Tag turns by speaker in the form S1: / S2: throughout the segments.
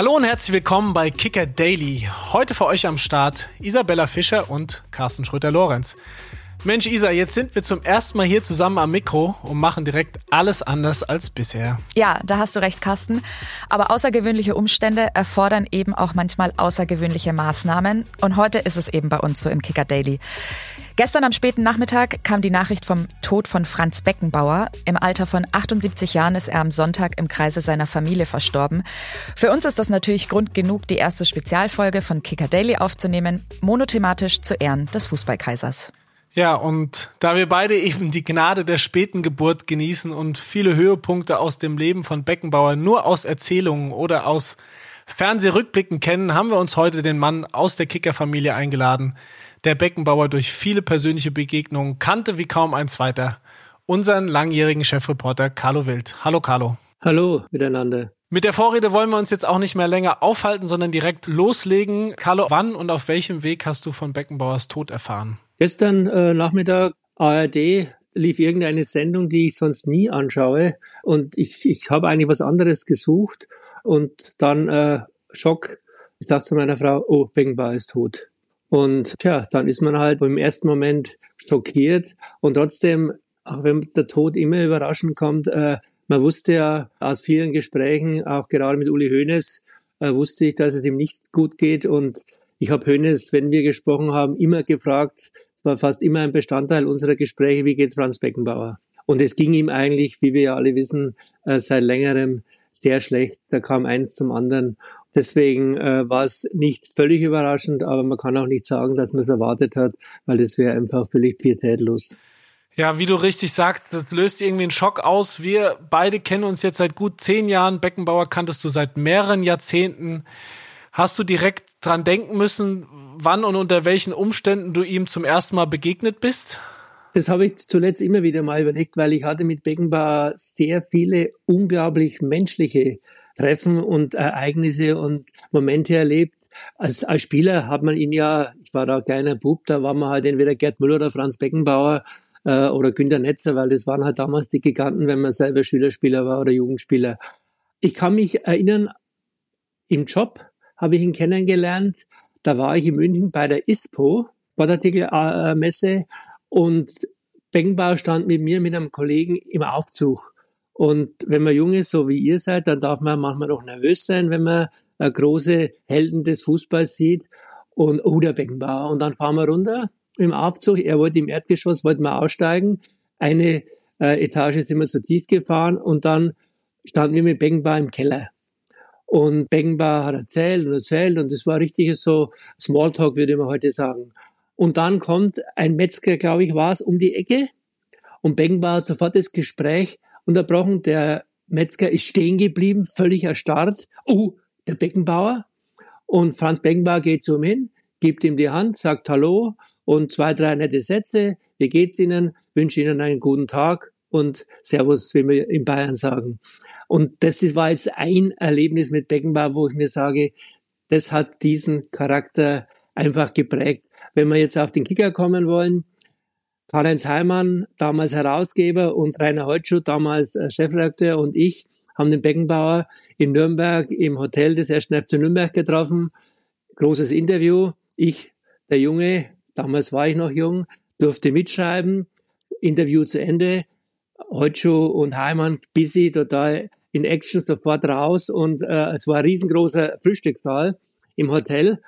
S1: Hallo und herzlich willkommen bei Kicker Daily. Heute für euch am Start Isabella Fischer und Carsten Schröter-Lorenz. Mensch, Isa, jetzt sind wir zum ersten Mal hier zusammen am Mikro und machen direkt alles anders als bisher.
S2: Ja, da hast du recht, Carsten. Aber außergewöhnliche Umstände erfordern eben auch manchmal außergewöhnliche Maßnahmen. Und heute ist es eben bei uns so im Kicker Daily. Gestern am späten Nachmittag kam die Nachricht vom Tod von Franz Beckenbauer. Im Alter von 78 Jahren ist er am Sonntag im Kreise seiner Familie verstorben. Für uns ist das natürlich Grund genug, die erste Spezialfolge von Kicker Daily aufzunehmen, monothematisch zu Ehren des Fußballkaisers.
S1: Ja, und da wir beide eben die Gnade der späten Geburt genießen und viele Höhepunkte aus dem Leben von Beckenbauer nur aus Erzählungen oder aus Fernsehrückblicken kennen, haben wir uns heute den Mann aus der Kickerfamilie eingeladen, der Beckenbauer durch viele persönliche Begegnungen kannte wie kaum ein zweiter. Unseren langjährigen Chefreporter Carlo Wild. Hallo Carlo.
S3: Hallo miteinander.
S1: Mit der Vorrede wollen wir uns jetzt auch nicht mehr länger aufhalten, sondern direkt loslegen. Carlo, wann und auf welchem Weg hast du von Beckenbauers Tod erfahren?
S3: Gestern äh, Nachmittag ARD lief irgendeine Sendung, die ich sonst nie anschaue. Und ich, ich habe eigentlich was anderes gesucht. Und dann äh, Schock. Ich dachte zu meiner Frau, oh, Beckenbauer ist tot. Und tja, dann ist man halt im ersten Moment schockiert. Und trotzdem, auch wenn der Tod immer überraschend kommt, äh, man wusste ja aus vielen Gesprächen, auch gerade mit Uli Hoeneß, äh, wusste ich, dass es ihm nicht gut geht. Und ich habe Hoeneß, wenn wir gesprochen haben, immer gefragt, war fast immer ein Bestandteil unserer Gespräche, wie geht Franz Beckenbauer? Und es ging ihm eigentlich, wie wir ja alle wissen, äh, seit längerem sehr schlecht. Da kam eins zum anderen. Deswegen äh, war es nicht völlig überraschend, aber man kann auch nicht sagen, dass man es erwartet hat, weil das wäre einfach völlig pietätlos.
S1: Ja, wie du richtig sagst, das löst irgendwie einen Schock aus. Wir beide kennen uns jetzt seit gut zehn Jahren. Beckenbauer kanntest du seit mehreren Jahrzehnten. Hast du direkt dran denken müssen, wann und unter welchen Umständen du ihm zum ersten Mal begegnet bist?
S3: Das habe ich zuletzt immer wieder mal überlegt, weil ich hatte mit Beckenbauer sehr viele unglaublich menschliche Treffen und Ereignisse und Momente erlebt. Als, als Spieler hat man ihn ja, ich war da ein kleiner Bub, da war man halt entweder Gerd Müller oder Franz Beckenbauer äh, oder Günter Netzer, weil das waren halt damals die Giganten, wenn man selber Schülerspieler war oder Jugendspieler. Ich kann mich erinnern, im Job habe ich ihn kennengelernt. Da war ich in München bei der ISPO, Sportartikelmesse, und Beckenbauer stand mit mir, mit einem Kollegen im Aufzug. Und wenn man jung ist, so wie ihr seid, dann darf man manchmal noch nervös sein, wenn man äh, große Helden des Fußballs sieht. Und, oh, der Beckenbauer. Und dann fahren wir runter im Aufzug. Er wollte im Erdgeschoss, wollte mal aussteigen. Eine äh, Etage sind wir so tief gefahren und dann standen wir mit Beckenbauer im Keller. Und Beckenbauer hat erzählt und erzählt und das war richtiges so Smalltalk, würde man heute sagen. Und dann kommt ein Metzger, glaube ich, war es, um die Ecke und Beckenbauer hat sofort das Gespräch unterbrochen. Der Metzger ist stehen geblieben, völlig erstarrt. Oh, der Beckenbauer. Und Franz Beckenbauer geht zu ihm hin, gibt ihm die Hand, sagt Hallo und zwei, drei nette Sätze. Wie geht's Ihnen? Wünsche Ihnen einen guten Tag und Servus, wie wir in Bayern sagen. Und das war jetzt ein Erlebnis mit Beckenbauer, wo ich mir sage, das hat diesen Charakter einfach geprägt. Wenn wir jetzt auf den Kicker kommen wollen, Karl-Heinz Heimann, damals Herausgeber, und Rainer Holtschuh, damals äh, Chefredakteur, und ich haben den Beckenbauer in Nürnberg im Hotel des 1. FC Nürnberg getroffen. Großes Interview. Ich, der Junge, damals war ich noch jung, durfte mitschreiben. Interview zu Ende. Holtschuh und Heimann busy, total in Action sofort raus und äh, es war ein riesengroßer Frühstückssaal im Hotel.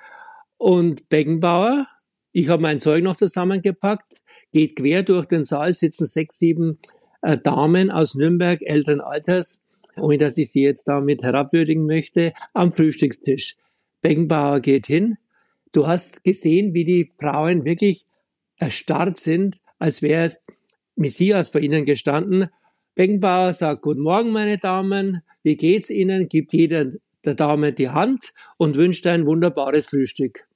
S3: Und Beckenbauer, ich habe mein Zeug noch zusammengepackt, geht quer durch den Saal, sitzen sechs, sieben äh, Damen aus Nürnberg, älteren Alters, ohne dass ich sie jetzt damit herabwürdigen möchte, am Frühstückstisch. Beckenbauer geht hin. Du hast gesehen, wie die Frauen wirklich erstarrt sind, als wäre Messias vor ihnen gestanden Beckenbauer sagt, guten Morgen, meine Damen, wie geht's Ihnen? Gibt jeder der Dame die Hand und wünscht ein wunderbares Frühstück.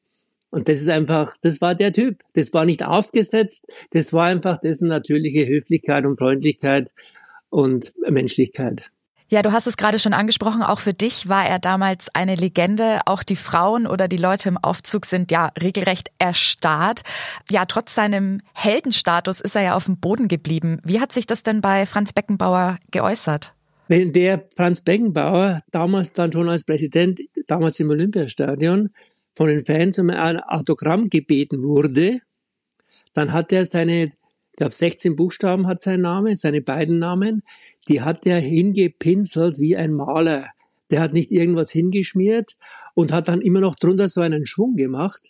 S3: Und das ist einfach, das war der Typ. Das war nicht aufgesetzt, das war einfach dessen natürliche Höflichkeit und Freundlichkeit und Menschlichkeit.
S2: Ja, du hast es gerade schon angesprochen, auch für dich war er damals eine Legende. Auch die Frauen oder die Leute im Aufzug sind ja regelrecht erstarrt. Ja, trotz seinem Heldenstatus ist er ja auf dem Boden geblieben. Wie hat sich das denn bei Franz Beckenbauer geäußert?
S3: Wenn der Franz Beckenbauer damals dann schon als Präsident damals im Olympiastadion von den Fans um ein Autogramm gebeten wurde, dann hat er seine, ich glaube 16 Buchstaben hat sein Name, seine beiden Namen, die hat er hingepinselt wie ein Maler. Der hat nicht irgendwas hingeschmiert und hat dann immer noch drunter so einen Schwung gemacht.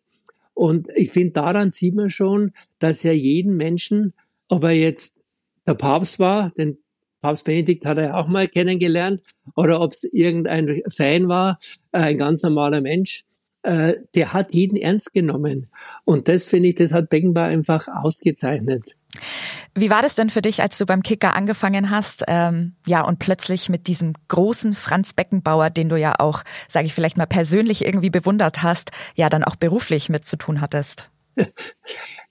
S3: Und ich finde, daran sieht man schon, dass er jeden Menschen, ob er jetzt der Papst war, den Papst Benedikt hat er ja auch mal kennengelernt, oder ob es irgendein Fan war, ein ganz normaler Mensch, äh, der hat jeden ernst genommen. Und das finde ich, das hat Beckenbauer einfach ausgezeichnet.
S2: Wie war das denn für dich, als du beim Kicker angefangen hast? Ähm, ja, und plötzlich mit diesem großen Franz Beckenbauer, den du ja auch, sage ich vielleicht mal persönlich irgendwie bewundert hast, ja dann auch beruflich mit zu tun hattest?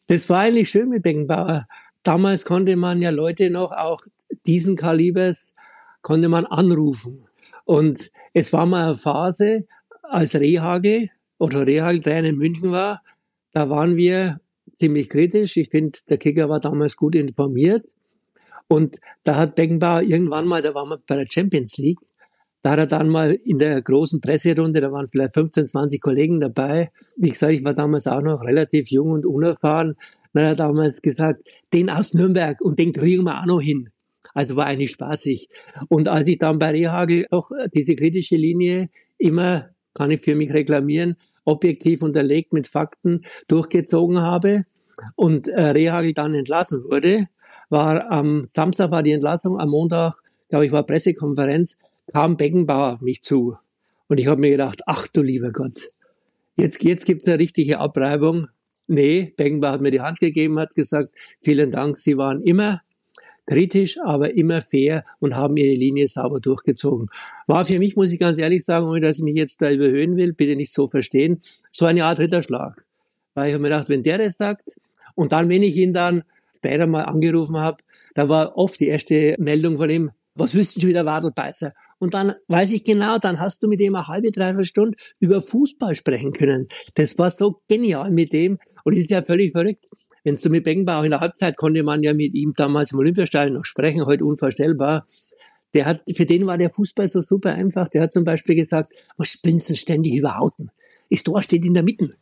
S3: Das war eigentlich schön mit Beckenbauer. Damals konnte man ja Leute noch auch diesen Kalibers konnte man anrufen. Und es war mal eine Phase, als Rehagel oder Rehagel Trainer in München war, da waren wir ziemlich kritisch. Ich finde, der Kicker war damals gut informiert. Und da hat Beckenbauer irgendwann mal, da waren wir bei der Champions League, da hat er dann mal in der großen Presserunde, da waren vielleicht 15, 20 Kollegen dabei. Wie gesagt, ich war damals auch noch relativ jung und unerfahren. Dann hat er damals gesagt, den aus Nürnberg und den kriegen wir auch noch hin. Also war eigentlich spaßig. Und als ich dann bei Rehagel auch diese kritische Linie immer, kann ich für mich reklamieren, objektiv unterlegt mit Fakten durchgezogen habe und äh, Rehagel dann entlassen wurde, war am Samstag war die Entlassung, am Montag, glaube ich, war Pressekonferenz, kam Beckenbauer auf mich zu. Und ich habe mir gedacht, ach du lieber Gott, jetzt, jetzt gibt es eine richtige Abreibung. Nee, Beckenbauer hat mir die Hand gegeben, hat gesagt, vielen Dank, Sie waren immer kritisch, aber immer fair und haben ihre Linie sauber durchgezogen. War für mich, muss ich ganz ehrlich sagen, ohne dass ich mich jetzt da überhöhen will, bitte nicht so verstehen, so eine Art Ritterschlag. Weil ich habe mir gedacht, wenn der das sagt, und dann, wenn ich ihn dann später mal angerufen habe, da war oft die erste Meldung von ihm, was wüssten Sie wieder Wadelbeißer? Und dann weiß ich genau, dann hast du mit dem eine halbe, dreiviertel Stunde über Fußball sprechen können. Das war so genial mit dem. Und es ist ja völlig verrückt. Wenn du mit Beckenbauer in der Halbzeit konnte man ja mit ihm damals im Olympiastadion noch sprechen, heute unvorstellbar. Der hat, für den war der Fußball so super einfach. Der hat zum Beispiel gesagt, was spinnst du ständig über außen? Das Tor steht in der Mitte.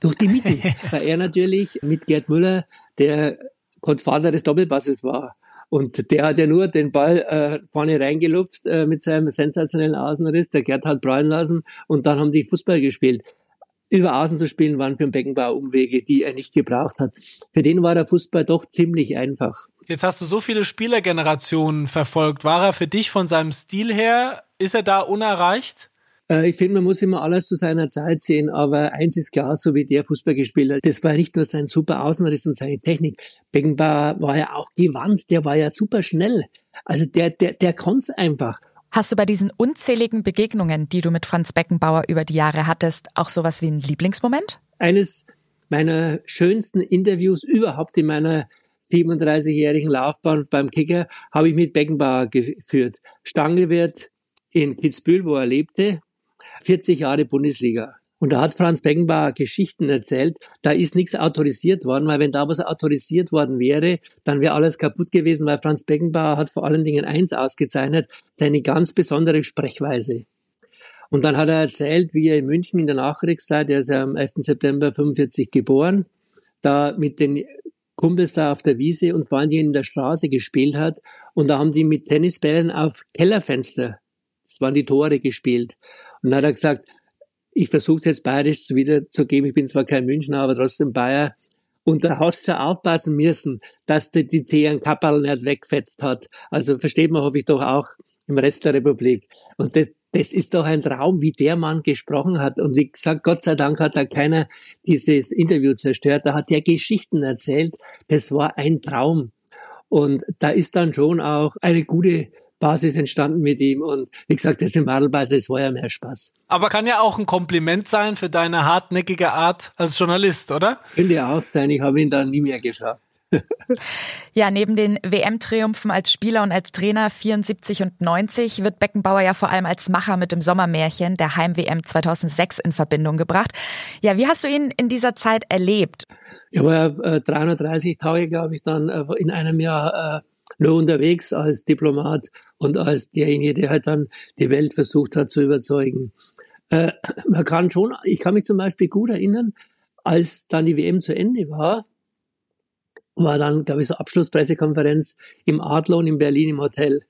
S3: Durch die Mitte. Weil er natürlich mit Gerd Müller, der Gottvater des Doppelpasses war. Und der hat ja nur den Ball äh, vorne reingelupft äh, mit seinem sensationellen Außenriss. Der Gerd hat brennen lassen und dann haben die Fußball gespielt über Außen zu spielen, waren für den Beckenbauer Umwege, die er nicht gebraucht hat. Für den war der Fußball doch ziemlich einfach.
S1: Jetzt hast du so viele Spielergenerationen verfolgt. War er für dich von seinem Stil her, ist er da unerreicht?
S3: Äh, ich finde, man muss immer alles zu seiner Zeit sehen, aber eins ist klar, so wie der Fußball gespielt hat, das war nicht nur sein super Außenriss und seine Technik. Beckenbauer war ja auch gewandt, der war ja super schnell. Also der, der, der konnte einfach.
S2: Hast du bei diesen unzähligen Begegnungen, die du mit Franz Beckenbauer über die Jahre hattest, auch sowas wie einen Lieblingsmoment?
S3: Eines meiner schönsten Interviews überhaupt in meiner 37-jährigen Laufbahn beim Kicker habe ich mit Beckenbauer geführt. Stangelwirt in Kitzbühel, wo er lebte, 40 Jahre Bundesliga. Und da hat Franz Beckenbauer Geschichten erzählt, da ist nichts autorisiert worden, weil wenn da was autorisiert worden wäre, dann wäre alles kaputt gewesen, weil Franz Beckenbauer hat vor allen Dingen eins ausgezeichnet, seine ganz besondere Sprechweise. Und dann hat er erzählt, wie er in München in der Nachkriegszeit, er ist ja am 11. September 45 geboren, da mit den Kumpels da auf der Wiese und vor allen in der Straße gespielt hat. Und da haben die mit Tennisbällen auf Kellerfenster, das waren die Tore gespielt. Und dann hat er gesagt, ich versuche es jetzt bayerisch wiederzugeben. Ich bin zwar kein Münchner, aber trotzdem Bayer. Und da hast du aufpassen müssen, dass du die Thean Kapperl nicht wegfetzt hat. Also versteht man, hoffe ich doch auch im Rest der Republik. Und das, das ist doch ein Traum, wie der Mann gesprochen hat. Und wie gesagt, Gott sei Dank hat da keiner dieses Interview zerstört. Da hat der Geschichten erzählt. Das war ein Traum. Und da ist dann schon auch eine gute Basis entstanden mit ihm. Und wie gesagt, das im Adelbeiß, das war ja mehr Spaß.
S1: Aber kann ja auch ein Kompliment sein für deine hartnäckige Art als Journalist, oder?
S3: Könnte ja auch sein, ich habe ihn dann nie mehr gesagt.
S2: Ja, neben den WM-Triumphen als Spieler und als Trainer 74 und 90 wird Beckenbauer ja vor allem als Macher mit dem Sommermärchen der Heim-WM 2006 in Verbindung gebracht. Ja, wie hast du ihn in dieser Zeit erlebt?
S3: Ich war äh, 330 Tage, glaube ich, dann äh, in einem Jahr äh, nur unterwegs als Diplomat und als derjenige, der halt dann die Welt versucht hat zu überzeugen. Äh, man kann schon, ich kann mich zum Beispiel gut erinnern, als dann die WM zu Ende war, war dann, glaube ich, so Abschlusspressekonferenz im Adlon in Berlin im Hotel.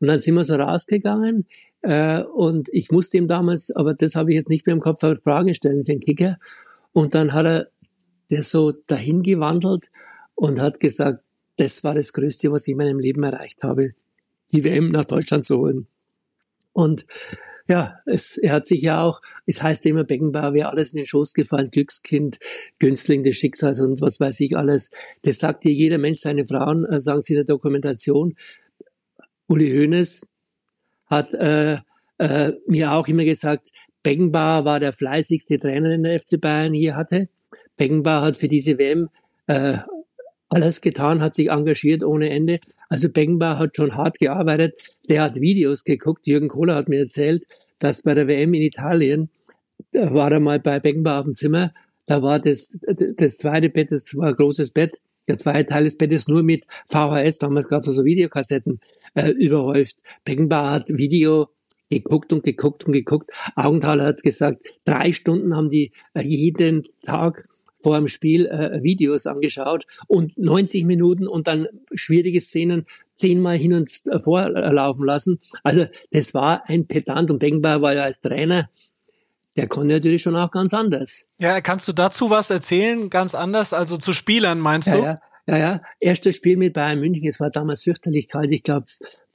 S3: Und dann sind wir so rausgegangen äh, und ich musste ihm damals, aber das habe ich jetzt nicht mehr im Kopf, eine Frage stellen für den Kicker. Und dann hat er das so dahin gewandelt und hat gesagt, das war das Größte, was ich in meinem Leben erreicht habe, die WM nach Deutschland zu holen. Und ja, es, er hat sich ja auch, es heißt immer, Beckenbauer wäre alles in den Schoß gefallen, Glückskind, Günstling des Schicksals und was weiß ich alles. Das sagt dir jeder Mensch, seine Frauen, äh, sagen sie in der Dokumentation. Uli Hoeneß hat äh, äh, mir auch immer gesagt, Beckenbauer war der fleißigste Trainer, den der FC Bayern hier hatte. Beckenbauer hat für diese WM äh, alles getan, hat sich engagiert ohne Ende. Also Beckenbauer hat schon hart gearbeitet. Der hat Videos geguckt. Jürgen Kohler hat mir erzählt, dass bei der WM in Italien, da war er mal bei Beckenbauer auf dem Zimmer, da war das, das zweite Bett, das war ein großes Bett, der zweite Teil des Bettes nur mit VHS, damals gab es so Videokassetten, äh, überhäuft. Beckenbauer hat Video geguckt und geguckt und geguckt. Augenthaler hat gesagt, drei Stunden haben die äh, jeden Tag vor dem Spiel äh, Videos angeschaut und 90 Minuten und dann schwierige Szenen zehnmal hin und vor laufen lassen. Also das war ein Pedant und Beckenbauer war ja als Trainer, der konnte natürlich schon auch ganz anders.
S1: Ja, kannst du dazu was erzählen? Ganz anders, also zu Spielern meinst du?
S3: Ja, ja, ja, ja. Erstes Spiel mit Bayern München, es war damals fürchterlich kalt, ich glaube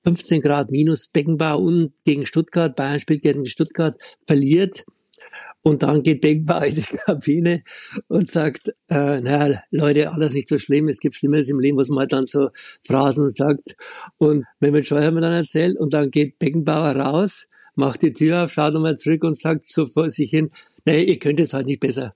S3: 15 Grad minus Beckenbauer und gegen Stuttgart, Bayern spielt gegen Stuttgart, verliert und dann geht Beckenbauer in die Kabine und sagt, äh, naja, Leute, alles nicht so schlimm, es gibt Schlimmeres im Leben, was man dann so Phrasen sagt. Und Mehmet Scheuer hat mir dann erzählt und dann geht Beckenbauer raus, macht die Tür auf, schaut nochmal zurück und sagt so vor sich hin, nee, ihr könnt es halt nicht besser.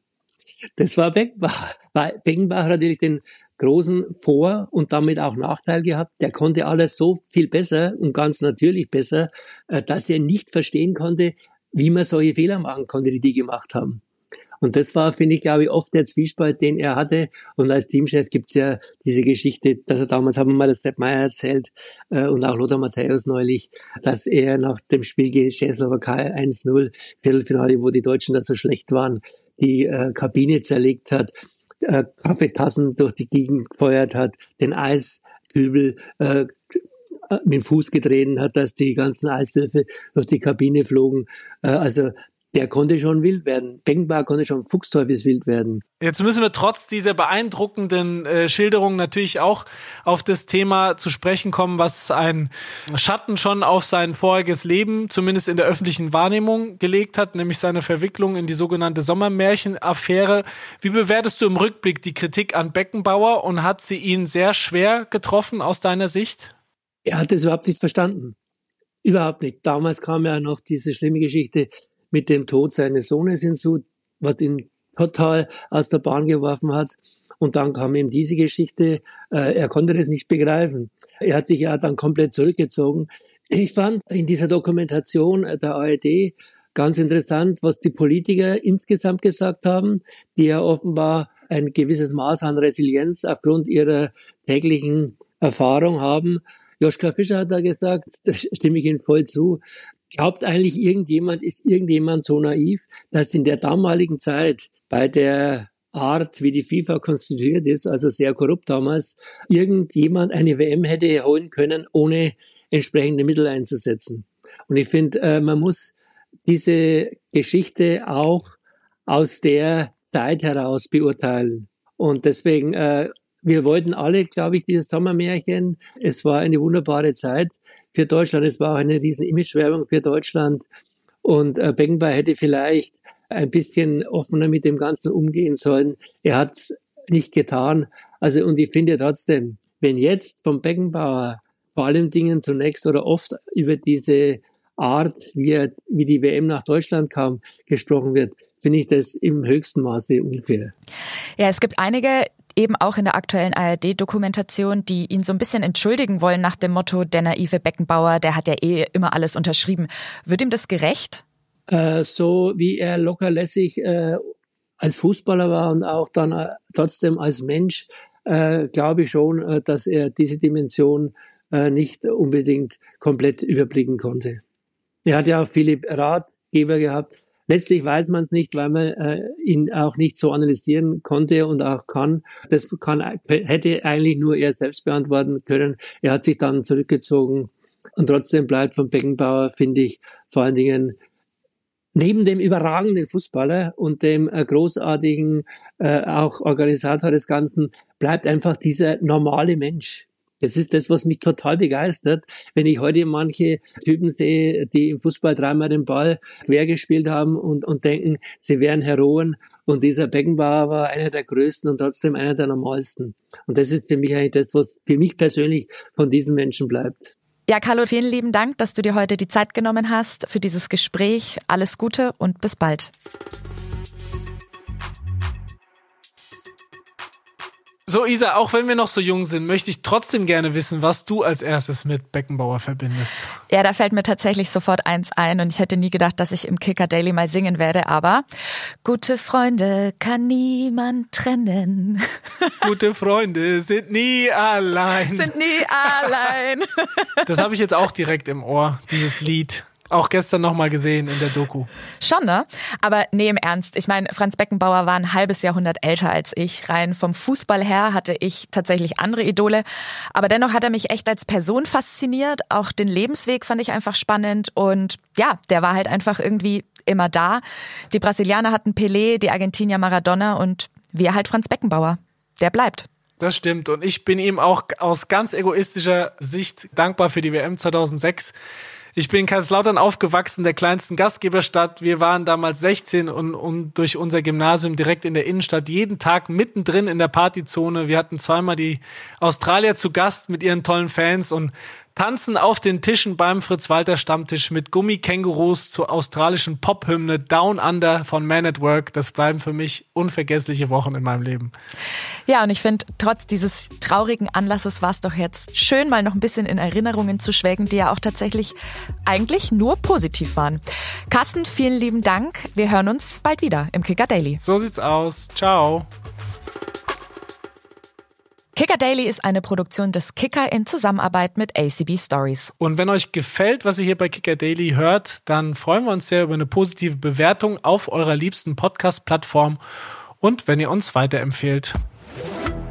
S3: Das war Beckenbauer. Weil Beckenbauer hat natürlich den großen Vor- und damit auch Nachteil gehabt. Der konnte alles so viel besser und ganz natürlich besser, äh, dass er nicht verstehen konnte, wie man solche Fehler machen konnte, die die gemacht haben. Und das war, finde ich, glaube ich, oft der Zwiespalt, den er hatte. Und als Teamchef gibt's ja diese Geschichte, dass er damals, haben wir mal das Sepp Meyer erzählt, äh, und auch Lothar Matthäus neulich, dass er nach dem Spiel gegen Tschechoslowakei 1-0, Viertelfinale, wo die Deutschen da so schlecht waren, die äh, Kabine zerlegt hat, äh, Kaffeetassen durch die Gegend gefeuert hat, den Eiskübel äh, mit dem Fuß getreten hat, dass die ganzen Eiswürfel durch die Kabine flogen. Äh, also der konnte schon wild werden. Denkbar konnte schon fuchsteufelswild werden.
S1: Jetzt müssen wir trotz dieser beeindruckenden äh, Schilderung natürlich auch auf das Thema zu sprechen kommen, was ein Schatten schon auf sein voriges Leben, zumindest in der öffentlichen Wahrnehmung, gelegt hat, nämlich seine Verwicklung in die sogenannte Sommermärchen-Affäre. Wie bewertest du im Rückblick die Kritik an Beckenbauer und hat sie ihn sehr schwer getroffen aus deiner Sicht?
S3: Er hat es überhaupt nicht verstanden. Überhaupt nicht. Damals kam ja noch diese schlimme Geschichte mit dem Tod seines Sohnes hinzu, was ihn total aus der Bahn geworfen hat. Und dann kam ihm diese Geschichte, äh, er konnte das nicht begreifen. Er hat sich ja dann komplett zurückgezogen. Ich fand in dieser Dokumentation der ARD ganz interessant, was die Politiker insgesamt gesagt haben, die ja offenbar ein gewisses Maß an Resilienz aufgrund ihrer täglichen Erfahrung haben. Joschka Fischer hat da gesagt, da stimme ich Ihnen voll zu, glaubt eigentlich irgendjemand, ist irgendjemand so naiv, dass in der damaligen Zeit bei der Art, wie die FIFA konstituiert ist, also sehr korrupt damals, irgendjemand eine WM hätte holen können, ohne entsprechende Mittel einzusetzen. Und ich finde, äh, man muss diese Geschichte auch aus der Zeit heraus beurteilen. Und deswegen äh, wir wollten alle, glaube ich, dieses Sommermärchen. Es war eine wunderbare Zeit für Deutschland. Es war auch eine riesen Imagewerbung für Deutschland. Und äh, Beckenbauer hätte vielleicht ein bisschen offener mit dem Ganzen umgehen sollen. Er hat es nicht getan. Also, und ich finde trotzdem, wenn jetzt vom Beckenbauer vor allen Dingen zunächst oder oft über diese Art, wie, er, wie die WM nach Deutschland kam, gesprochen wird, finde ich das im höchsten Maße unfair.
S2: Ja, es gibt einige, eben auch in der aktuellen ARD-Dokumentation, die ihn so ein bisschen entschuldigen wollen nach dem Motto, der naive Beckenbauer, der hat ja eh immer alles unterschrieben. Wird ihm das gerecht?
S3: Äh, so wie er lockerlässig äh, als Fußballer war und auch dann äh, trotzdem als Mensch, äh, glaube ich schon, äh, dass er diese Dimension äh, nicht unbedingt komplett überblicken konnte. Er hat ja auch viele Ratgeber gehabt, Letztlich weiß man es nicht, weil man äh, ihn auch nicht so analysieren konnte und auch kann. Das kann, hätte eigentlich nur er selbst beantworten können. Er hat sich dann zurückgezogen und trotzdem bleibt von Beckenbauer, finde ich, vor allen Dingen neben dem überragenden Fußballer und dem äh, großartigen äh, auch Organisator des Ganzen, bleibt einfach dieser normale Mensch. Das ist das, was mich total begeistert, wenn ich heute manche Typen sehe, die im Fußball dreimal den Ball quer gespielt haben und, und denken, sie wären Heroen. Und dieser Beckenbauer war einer der größten und trotzdem einer der normalsten. Und das ist für mich eigentlich das, was für mich persönlich von diesen Menschen bleibt.
S2: Ja, Carlo, vielen lieben Dank, dass du dir heute die Zeit genommen hast für dieses Gespräch. Alles Gute und bis bald.
S1: So, Isa, auch wenn wir noch so jung sind, möchte ich trotzdem gerne wissen, was du als erstes mit Beckenbauer verbindest.
S2: Ja, da fällt mir tatsächlich sofort eins ein und ich hätte nie gedacht, dass ich im Kicker Daily mal singen werde, aber gute Freunde kann niemand trennen.
S1: Gute Freunde sind nie allein.
S2: Sind nie allein.
S1: Das habe ich jetzt auch direkt im Ohr, dieses Lied. Auch gestern nochmal gesehen in der Doku.
S2: Schon, ne? Aber nee, im Ernst. Ich meine, Franz Beckenbauer war ein halbes Jahrhundert älter als ich. Rein vom Fußball her hatte ich tatsächlich andere Idole. Aber dennoch hat er mich echt als Person fasziniert. Auch den Lebensweg fand ich einfach spannend. Und ja, der war halt einfach irgendwie immer da. Die Brasilianer hatten Pelé, die Argentinier Maradona und wir halt Franz Beckenbauer. Der bleibt.
S1: Das stimmt. Und ich bin ihm auch aus ganz egoistischer Sicht dankbar für die WM 2006 ich bin in Kaiserslautern aufgewachsen, der kleinsten Gastgeberstadt. Wir waren damals 16 und, und durch unser Gymnasium direkt in der Innenstadt jeden Tag mittendrin in der Partyzone. Wir hatten zweimal die Australier zu Gast mit ihren tollen Fans und tanzen auf den Tischen beim Fritz-Walter-Stammtisch mit Gummikängurus zur australischen Pop-Hymne Down Under von Man at Work. Das bleiben für mich unvergessliche Wochen in meinem Leben.
S2: Ja, und ich finde, trotz dieses traurigen Anlasses war es doch jetzt schön, mal noch ein bisschen in Erinnerungen zu schwelgen, die ja auch tatsächlich eigentlich nur positiv waren. Carsten, vielen lieben Dank. Wir hören uns bald wieder im Kicker Daily.
S1: So sieht's aus. Ciao.
S2: Kicker Daily ist eine Produktion des Kicker in Zusammenarbeit mit ACB Stories.
S1: Und wenn euch gefällt, was ihr hier bei Kicker Daily hört, dann freuen wir uns sehr über eine positive Bewertung auf eurer liebsten Podcast-Plattform und wenn ihr uns weiterempfehlt. Thank you.